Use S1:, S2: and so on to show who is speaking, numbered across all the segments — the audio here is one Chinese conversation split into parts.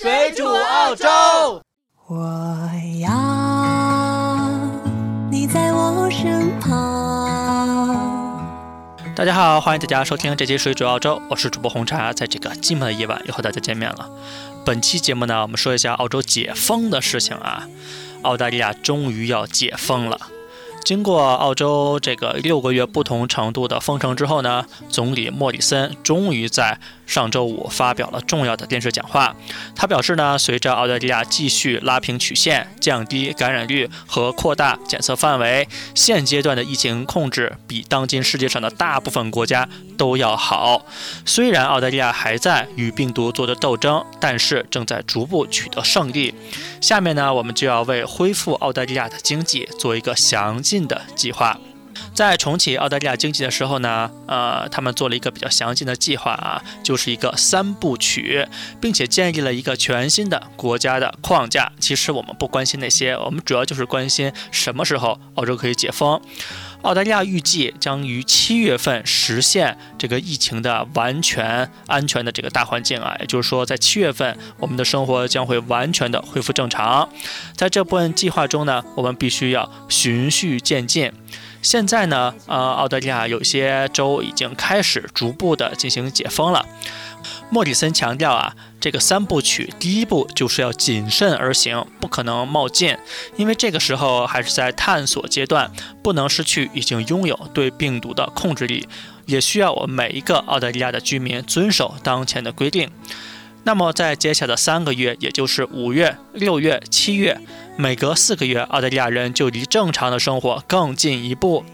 S1: 水煮澳洲。
S2: 我要你在我身旁。
S3: 大家好，欢迎大家收听这期《水煮澳洲》，我是主播红茶，在这个寂寞的夜晚又和大家见面了。本期节目呢，我们说一下澳洲解封的事情啊。澳大利亚终于要解封了。经过澳洲这个六个月不同程度的封城之后呢，总理莫里森终于在上周五发表了重要的电视讲话。他表示呢，随着澳大利亚继续拉平曲线、降低感染率和扩大检测范围，现阶段的疫情控制比当今世界上的大部分国家都要好。虽然澳大利亚还在与病毒做着斗争，但是正在逐步取得胜利。下面呢，我们就要为恢复澳大利亚的经济做一个详尽的计划。在重启澳大利亚经济的时候呢，呃，他们做了一个比较详尽的计划啊，就是一个三部曲，并且建立了一个全新的国家的框架。其实我们不关心那些，我们主要就是关心什么时候澳洲可以解封。澳大利亚预计将于七月份实现这个疫情的完全安全的这个大环境啊，也就是说，在七月份，我们的生活将会完全的恢复正常。在这部分计划中呢，我们必须要循序渐进。现在呢，呃，澳大利亚有些州已经开始逐步的进行解封了。莫里森强调啊，这个三部曲，第一步就是要谨慎而行，不可能冒进，因为这个时候还是在探索阶段，不能失去已经拥有对病毒的控制力，也需要我们每一个澳大利亚的居民遵守当前的规定。那么在接下来的三个月，也就是五月、六月、七月，每隔四个月，澳大利亚人就离正常的生活更进一步。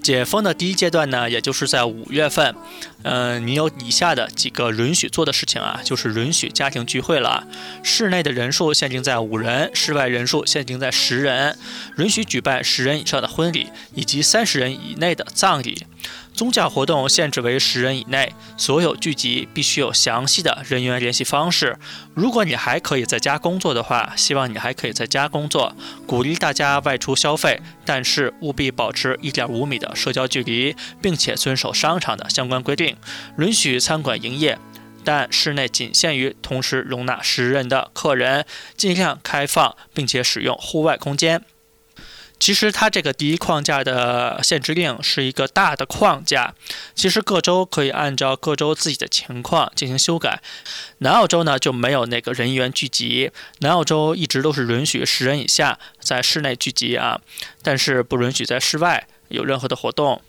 S3: 解封的第一阶段呢，也就是在五月份，嗯，你有以下的几个允许做的事情啊，就是允许家庭聚会了，室内的人数限定在五人，室外人数限定在十人，允许举办十人以上的婚礼以及三十人以内的葬礼。宗教活动限制为十人以内，所有聚集必须有详细的人员联系方式。如果你还可以在家工作的话，希望你还可以在家工作。鼓励大家外出消费，但是务必保持一点五米的社交距离，并且遵守商场的相关规定。允许餐馆营业，但室内仅限于同时容纳十人的客人，尽量开放并且使用户外空间。其实它这个第一框架的限制令是一个大的框架，其实各州可以按照各州自己的情况进行修改。南澳洲呢就没有那个人员聚集，南澳洲一直都是允许十人以下在室内聚集啊，但是不允许在室外有任何的活动。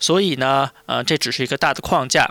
S3: 所以呢，呃，这只是一个大的框架。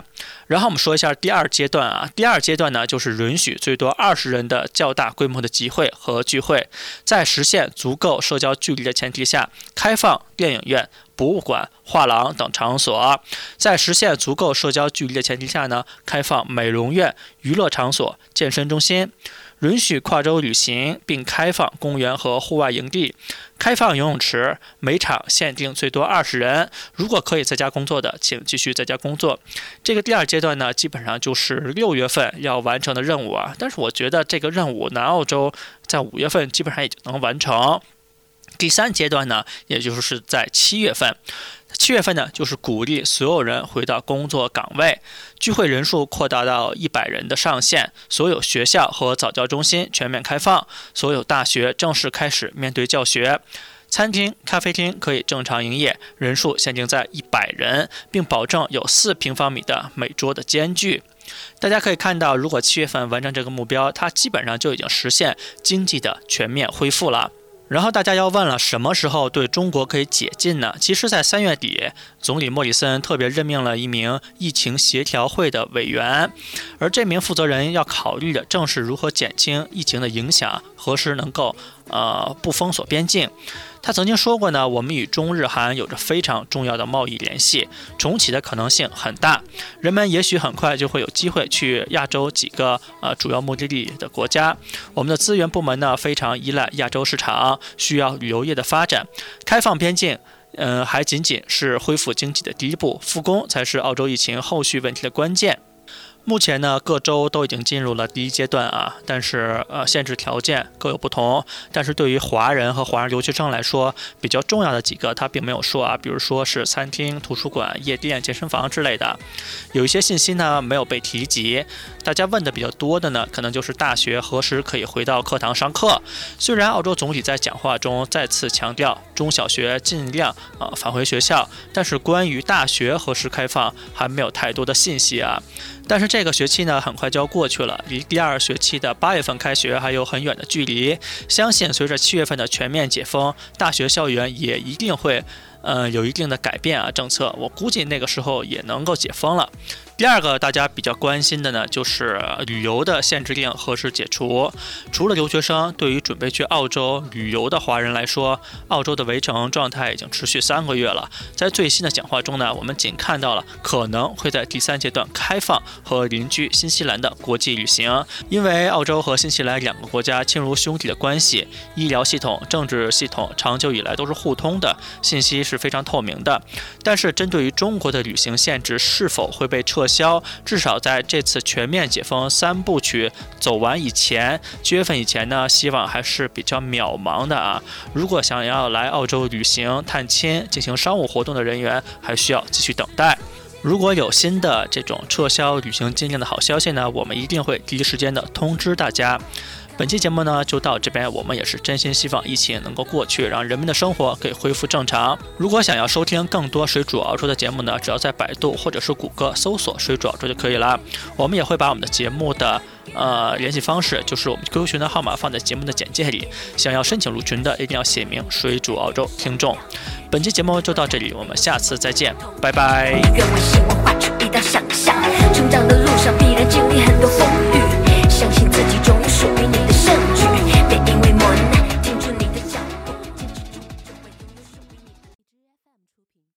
S3: 然后我们说一下第二阶段啊，第二阶段呢，就是允许最多二十人的较大规模的集会和聚会，在实现足够社交距离的前提下，开放电影院、博物馆、画廊等场所；在实现足够社交距离的前提下呢，开放美容院、娱乐场所、健身中心。允许跨州旅行，并开放公园和户外营地，开放游泳池，每场限定最多二十人。如果可以在家工作的，请继续在家工作。这个第二阶段呢，基本上就是六月份要完成的任务啊。但是我觉得这个任务，南澳洲在五月份基本上也就能完成。第三阶段呢，也就是在七月份。七月份呢，就是鼓励所有人回到工作岗位，聚会人数扩大到一百人的上限，所有学校和早教中心全面开放，所有大学正式开始面对教学，餐厅、咖啡厅可以正常营业，人数限定在一百人，并保证有四平方米的每桌的间距。大家可以看到，如果七月份完成这个目标，它基本上就已经实现经济的全面恢复了。然后大家要问了，什么时候对中国可以解禁呢？其实，在三月底，总理莫里森特别任命了一名疫情协调会的委员，而这名负责人要考虑的正是如何减轻疫情的影响，何时能够呃不封锁边境。他曾经说过呢，我们与中日韩有着非常重要的贸易联系，重启的可能性很大。人们也许很快就会有机会去亚洲几个呃主要目的地的国家。我们的资源部门呢非常依赖亚洲市场，需要旅游业的发展。开放边境，嗯，还仅仅是恢复经济的第一步，复工才是澳洲疫情后续问题的关键。目前呢，各州都已经进入了第一阶段啊，但是呃，限制条件各有不同。但是对于华人和华人留学生来说，比较重要的几个他并没有说啊，比如说是餐厅、图书馆、夜店、健身房之类的，有一些信息呢没有被提及。大家问的比较多的呢，可能就是大学何时可以回到课堂上课。虽然澳洲总理在讲话中再次强调中小学尽量啊返回学校，但是关于大学何时开放还没有太多的信息啊。但是这个学期呢，很快就要过去了，离第二学期的八月份开学还有很远的距离。相信随着七月份的全面解封，大学校园也一定会，呃，有一定的改变啊。政策，我估计那个时候也能够解封了。第二个大家比较关心的呢，就是旅游的限制令何时解除？除了留学生，对于准备去澳洲旅游的华人来说，澳洲的围城状态已经持续三个月了。在最新的讲话中呢，我们仅看到了可能会在第三阶段开放和邻居新西兰的国际旅行，因为澳洲和新西兰两个国家亲如兄弟的关系，医疗系统、政治系统长久以来都是互通的，信息是非常透明的。但是针对于中国的旅行限制是否会被撤？消，至少在这次全面解封三部曲走完以前，七月份以前呢，希望还是比较渺茫的啊。如果想要来澳洲旅行、探亲、进行商务活动的人员，还需要继续等待。如果有新的这种撤销旅行禁令的好消息呢，我们一定会第一时间的通知大家。本期节目呢就到这边，我们也是真心希望疫情能够过去，让人们的生活可以恢复正常。如果想要收听更多水煮澳洲的节目呢，只要在百度或者是谷歌搜索“水煮澳洲”就可以了。我们也会把我们的节目的呃联系方式，就是我们 QQ 群的号码放在节目的简介里。想要申请入群的，一定要写明“水煮澳洲听众”。本期节目就到这里，我们下次再见，拜拜。